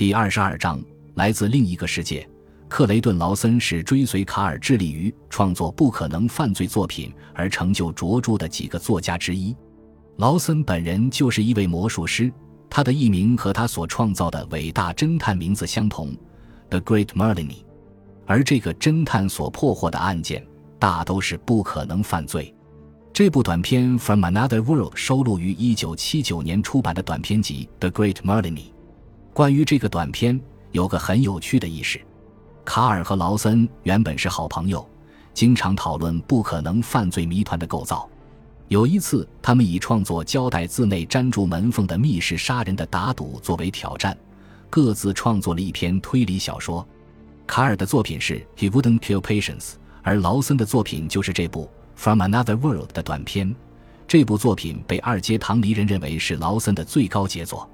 第二十二章来自另一个世界。克雷顿·劳森是追随卡尔致力于创作不可能犯罪作品而成就卓著的几个作家之一。劳森本人就是一位魔术师，他的艺名和他所创造的伟大侦探名字相同，The Great Merlini。而这个侦探所破获的案件大都是不可能犯罪。这部短片《From Another World》收录于1979年出版的短片集《The Great Merlini》。关于这个短片，有个很有趣的轶事。卡尔和劳森原本是好朋友，经常讨论不可能犯罪谜团的构造。有一次，他们以创作胶带字内粘住门缝的密室杀人的打赌作为挑战，各自创作了一篇推理小说。卡尔的作品是《He Wouldn't Kill Patients》，而劳森的作品就是这部《From Another World》的短片。这部作品被二阶堂离人认为是劳森的最高杰作。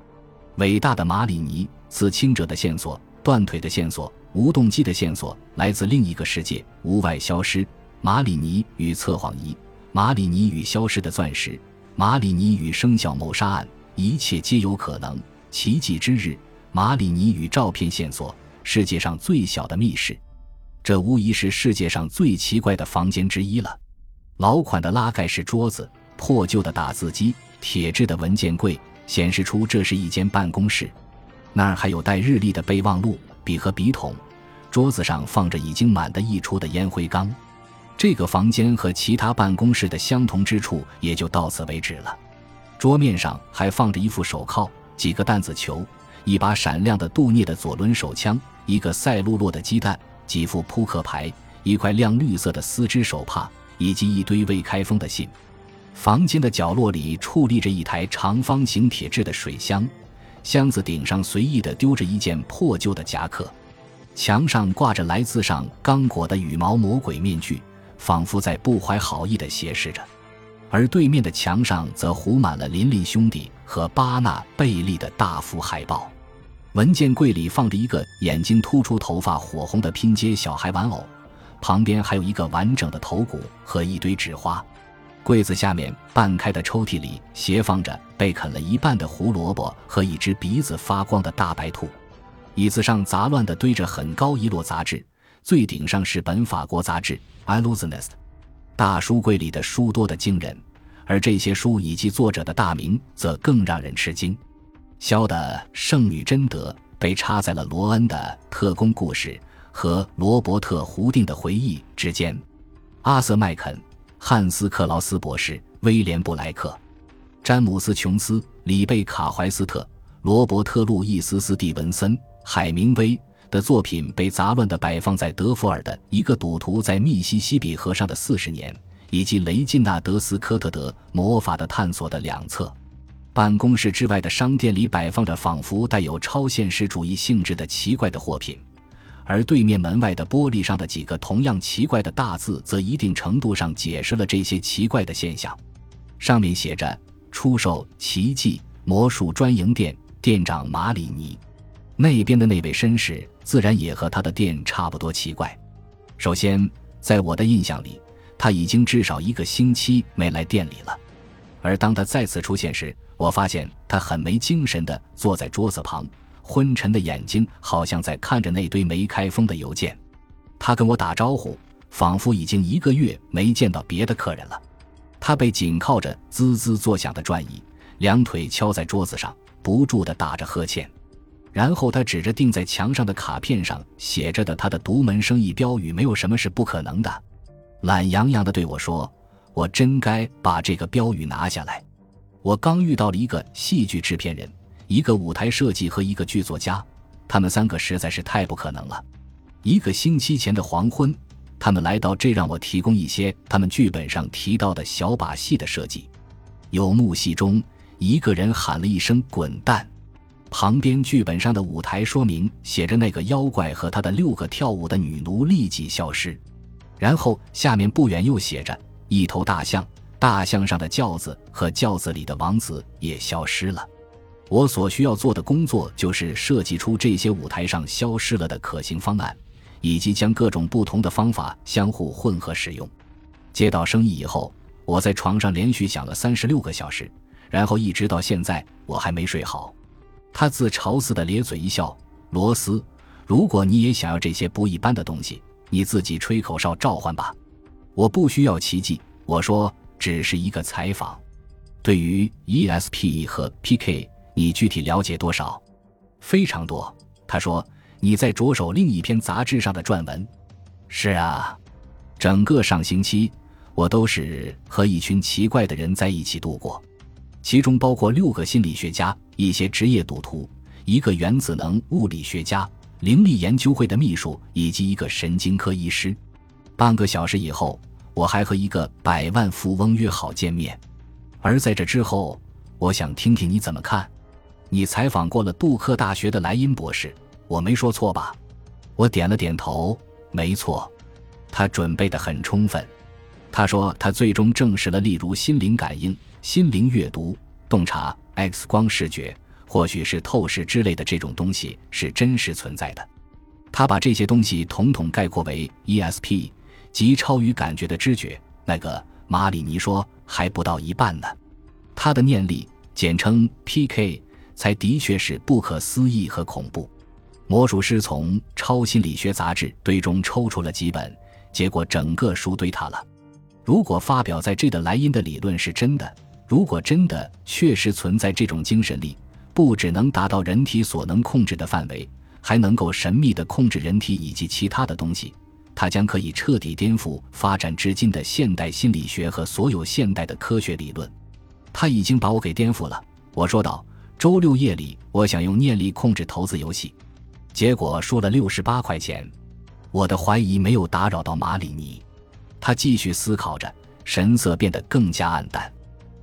伟大的马里尼，刺青者的线索，断腿的线索。无动机的线索来自另一个世界，屋外消失。马里尼与测谎仪，马里尼与消失的钻石，马里尼与生肖谋杀案，一切皆有可能。奇迹之日，马里尼与照片线索，世界上最小的密室，这无疑是世界上最奇怪的房间之一了。老款的拉盖式桌子，破旧的打字机，铁质的文件柜，显示出这是一间办公室。那儿还有带日历的备忘录、笔和笔筒。桌子上放着已经满的溢出的烟灰缸，这个房间和其他办公室的相同之处也就到此为止了。桌面上还放着一副手铐、几个弹子球、一把闪亮的杜聂的左轮手枪、一个赛璐珞的鸡蛋、几副扑克牌、一块亮绿色的丝织手帕，以及一堆未开封的信。房间的角落里矗立着一台长方形铁制的水箱，箱子顶上随意地丢着一件破旧的夹克。墙上挂着来自上刚果的羽毛魔鬼面具，仿佛在不怀好意地斜视着；而对面的墙上则糊满了林林兄弟和巴纳贝利的大幅海报。文件柜里放着一个眼睛突出、头发火红的拼接小孩玩偶，旁边还有一个完整的头骨和一堆纸花。柜子下面半开的抽屉里斜放着被啃了一半的胡萝卜和一只鼻子发光的大白兔。椅子上杂乱地堆着很高一摞杂志，最顶上是本法国杂志《i l l u s i o n i s t 大书柜里的书多得惊人，而这些书以及作者的大名则更让人吃惊。肖的《圣女贞德》被插在了罗恩的《特工故事》和罗伯特·胡定的回忆之间。阿瑟·麦肯、汉斯·克劳斯博士、威廉·布莱克、詹姆斯·琼斯、里贝卡·怀斯特、罗伯特·路易斯·斯蒂文森。海明威的作品被杂乱地摆放在德弗尔的一个赌徒在密西西比河上的四十年，以及雷金纳德斯科特德魔法的探索的两侧。办公室之外的商店里摆放着仿佛带有超现实主义性质的奇怪的货品，而对面门外的玻璃上的几个同样奇怪的大字，则一定程度上解释了这些奇怪的现象。上面写着：“出售奇迹魔术专营店，店长马里尼。”那边的那位绅士自然也和他的店差不多奇怪。首先，在我的印象里，他已经至少一个星期没来店里了。而当他再次出现时，我发现他很没精神地坐在桌子旁，昏沉的眼睛好像在看着那堆没开封的邮件。他跟我打招呼，仿佛已经一个月没见到别的客人了。他被紧靠着滋滋作响的转椅，两腿敲在桌子上，不住地打着呵欠。然后他指着钉在墙上的卡片上写着的他的独门生意标语：“没有什么是不可能的。”懒洋洋地对我说：“我真该把这个标语拿下来。”我刚遇到了一个戏剧制片人、一个舞台设计和一个剧作家，他们三个实在是太不可能了。一个星期前的黄昏，他们来到这，让我提供一些他们剧本上提到的小把戏的设计。有幕戏中，一个人喊了一声“滚蛋”。旁边剧本上的舞台说明写着：“那个妖怪和他的六个跳舞的女奴立即消失。”然后下面不远又写着：“一头大象，大象上的轿子和轿子里的王子也消失了。”我所需要做的工作就是设计出这些舞台上消失了的可行方案，以及将各种不同的方法相互混合使用。接到生意以后，我在床上连续想了三十六个小时，然后一直到现在我还没睡好。他自嘲似的咧嘴一笑，罗斯，如果你也想要这些不一般的东西，你自己吹口哨召唤吧。我不需要奇迹。我说，只是一个采访。对于 ESP 和 PK，你具体了解多少？非常多。他说，你在着手另一篇杂志上的撰文。是啊，整个上星期，我都是和一群奇怪的人在一起度过，其中包括六个心理学家、一些职业赌徒、一个原子能物理学家、灵力研究会的秘书以及一个神经科医师。半个小时以后，我还和一个百万富翁约好见面。而在这之后，我想听听你怎么看。你采访过了杜克大学的莱因博士，我没说错吧？我点了点头。没错，他准备的很充分。他说他最终证实了，例如心灵感应、心灵阅读、洞察、X 光视觉，或许是透视之类的这种东西是真实存在的。他把这些东西统统概括为 ESP，即超于感觉的知觉。那个马里尼说还不到一半呢。他的念力，简称 PK，才的确是不可思议和恐怖。魔术师从《超心理学杂志》堆中抽出了几本，结果整个书堆塌了。如果发表在这的莱茵的理论是真的，如果真的确实存在这种精神力，不只能达到人体所能控制的范围，还能够神秘地控制人体以及其他的东西，它将可以彻底颠覆发展至今的现代心理学和所有现代的科学理论。他已经把我给颠覆了，我说道。周六夜里，我想用念力控制投资游戏。结果输了六十八块钱，我的怀疑没有打扰到马里尼，他继续思考着，神色变得更加暗淡。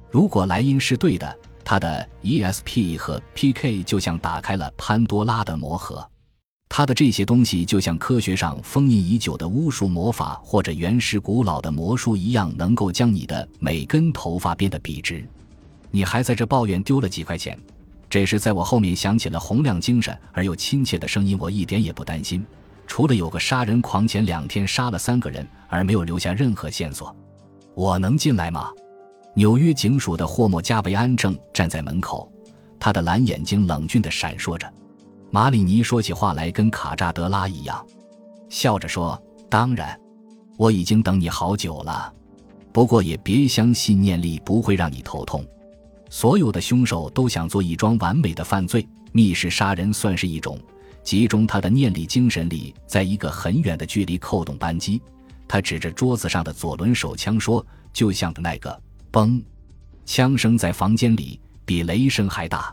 如果莱茵是对的，他的 ESP 和 PK 就像打开了潘多拉的魔盒，他的这些东西就像科学上封印已久的巫术魔法或者原始古老的魔术一样，能够将你的每根头发变得笔直。你还在这抱怨丢了几块钱？这时，在我后面响起了洪亮、精神而又亲切的声音。我一点也不担心，除了有个杀人狂前两天杀了三个人，而没有留下任何线索。我能进来吗？纽约警署的霍莫加维安正站在门口，他的蓝眼睛冷峻地闪烁着。马里尼说起话来跟卡扎德拉一样，笑着说：“当然，我已经等你好久了。不过也别相信念力不会让你头痛。”所有的凶手都想做一桩完美的犯罪，密室杀人算是一种。集中他的念力、精神力，在一个很远的距离扣动扳机。他指着桌子上的左轮手枪说：“就像的那个嘣，枪声在房间里比雷声还大。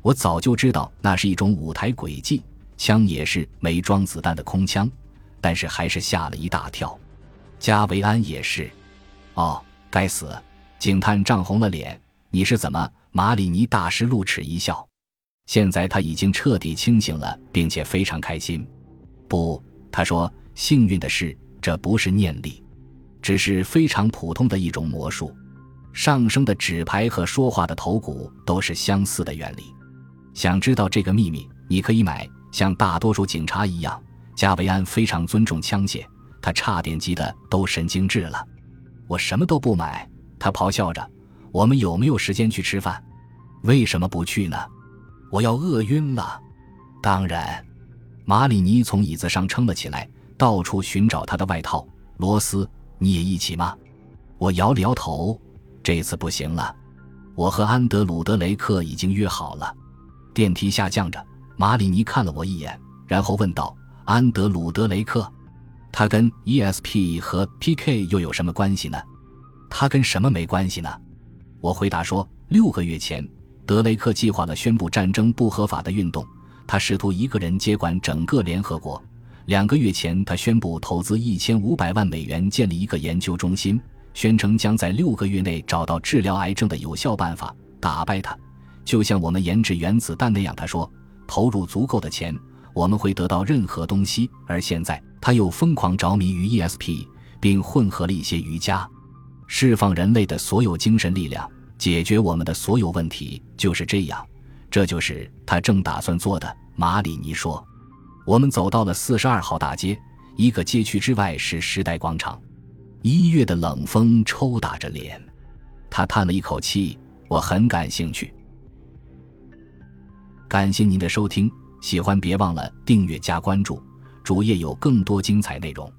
我早就知道那是一种舞台诡计，枪也是没装子弹的空枪，但是还是吓了一大跳。加维安也是。哦，该死！警探涨红了脸。”你是怎么？马里尼大师露齿一笑。现在他已经彻底清醒了，并且非常开心。不，他说，幸运的是，这不是念力，只是非常普通的一种魔术。上升的纸牌和说话的头骨都是相似的原理。想知道这个秘密，你可以买。像大多数警察一样，加维安非常尊重枪械，他差点急得都神经质了。我什么都不买，他咆哮着。我们有没有时间去吃饭？为什么不去呢？我要饿晕了。当然，马里尼从椅子上撑了起来，到处寻找他的外套。罗斯，你也一起吗？我摇了摇头，这次不行了。我和安德鲁德雷克已经约好了。电梯下降着，马里尼看了我一眼，然后问道：“安德鲁德雷克，他跟 ESP 和 PK 又有什么关系呢？他跟什么没关系呢？”我回答说：“六个月前，德雷克计划了宣布战争不合法的运动。他试图一个人接管整个联合国。两个月前，他宣布投资一千五百万美元建立一个研究中心，宣称将在六个月内找到治疗癌症的有效办法，打败他，就像我们研制原子弹那样。他说，投入足够的钱，我们会得到任何东西。而现在，他又疯狂着迷于 ESP，并混合了一些瑜伽。”释放人类的所有精神力量，解决我们的所有问题，就是这样。这就是他正打算做的。马里尼说：“我们走到了四十二号大街，一个街区之外是时代广场。一月的冷风抽打着脸。”他叹了一口气：“我很感兴趣。”感谢您的收听。喜欢别忘了订阅加关注，主页有更多精彩内容。